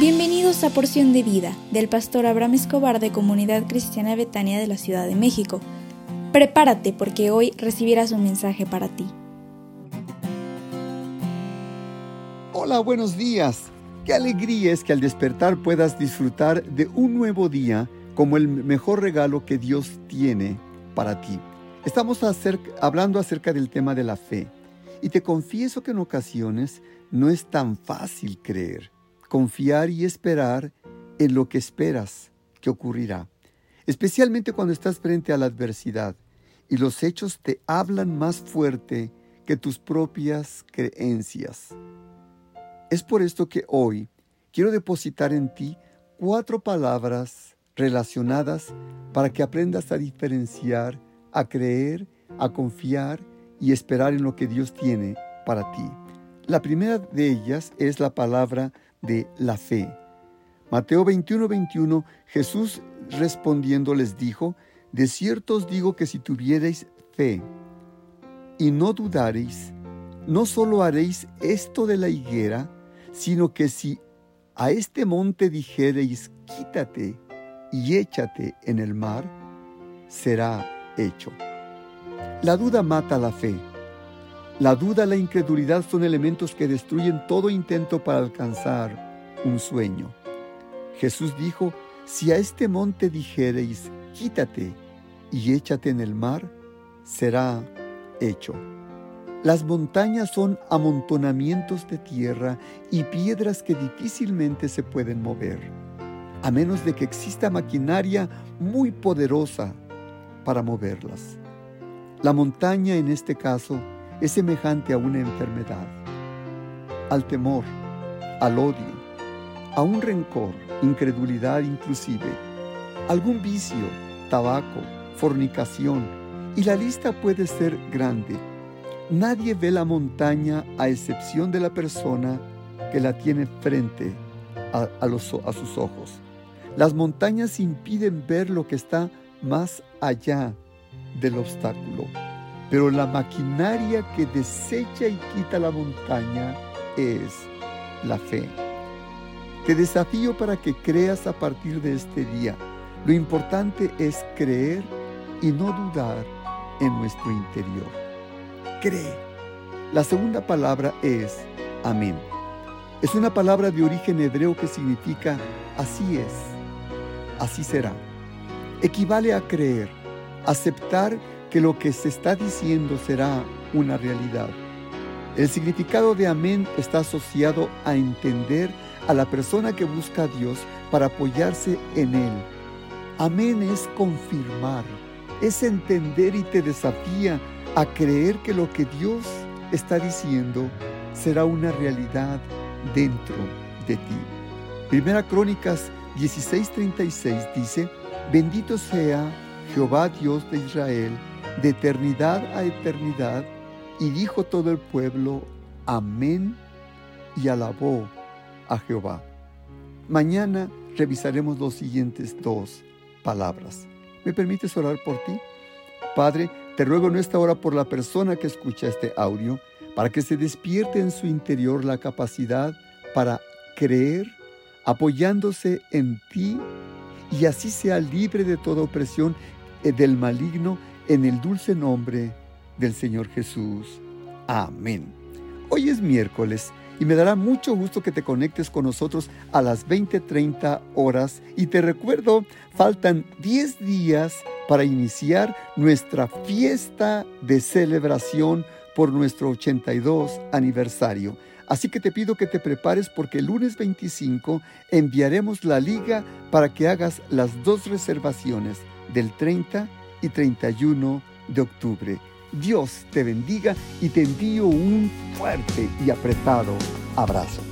Bienvenidos a Porción de Vida del pastor Abraham Escobar de Comunidad Cristiana Betania de la Ciudad de México. Prepárate porque hoy recibirás un mensaje para ti. Hola, buenos días. Qué alegría es que al despertar puedas disfrutar de un nuevo día como el mejor regalo que Dios tiene para ti. Estamos hablando acerca del tema de la fe y te confieso que en ocasiones no es tan fácil creer confiar y esperar en lo que esperas que ocurrirá, especialmente cuando estás frente a la adversidad y los hechos te hablan más fuerte que tus propias creencias. Es por esto que hoy quiero depositar en ti cuatro palabras relacionadas para que aprendas a diferenciar, a creer, a confiar y esperar en lo que Dios tiene para ti. La primera de ellas es la palabra de la fe. Mateo 21, 21, Jesús respondiendo les dijo, de cierto os digo que si tuviereis fe y no dudareis, no solo haréis esto de la higuera, sino que si a este monte dijereis, quítate y échate en el mar, será hecho. La duda mata la fe. La duda, la incredulidad son elementos que destruyen todo intento para alcanzar un sueño. Jesús dijo, si a este monte dijereis, quítate y échate en el mar, será hecho. Las montañas son amontonamientos de tierra y piedras que difícilmente se pueden mover, a menos de que exista maquinaria muy poderosa para moverlas. La montaña en este caso es semejante a una enfermedad, al temor, al odio, a un rencor, incredulidad inclusive, algún vicio, tabaco, fornicación, y la lista puede ser grande. Nadie ve la montaña a excepción de la persona que la tiene frente a, sus ojos. Las montañas impiden ver lo que está más allá del obstáculo pero la maquinaria que desecha y quita la montaña es la fe. Te desafío para que creas a partir de este día. Lo importante es creer y no dudar en nuestro interior. Cree. La segunda palabra es amén. Es una palabra de origen hebreo que significa así es, así será. Equivale a creer, aceptar que lo que se está diciendo será una realidad. El significado de amén está asociado a entender a la persona que busca a Dios para apoyarse en Él. Amén es confirmar, es entender y te desafía a creer que lo que Dios está diciendo será una realidad dentro de ti. Primera Crónicas 16:36 dice, bendito sea Jehová Dios de Israel, de eternidad a eternidad. Y dijo todo el pueblo, amén, y alabó a Jehová. Mañana revisaremos los siguientes dos palabras. ¿Me permites orar por ti? Padre, te ruego en esta hora por la persona que escucha este audio, para que se despierte en su interior la capacidad para creer, apoyándose en ti, y así sea libre de toda opresión eh, del maligno en el dulce nombre del Señor Jesús. Amén. Hoy es miércoles y me dará mucho gusto que te conectes con nosotros a las 20:30 horas y te recuerdo, faltan 10 días para iniciar nuestra fiesta de celebración por nuestro 82 aniversario. Así que te pido que te prepares porque el lunes 25 enviaremos la liga para que hagas las dos reservaciones del 30 y 31 de octubre. Dios te bendiga y te envío un fuerte y apretado abrazo.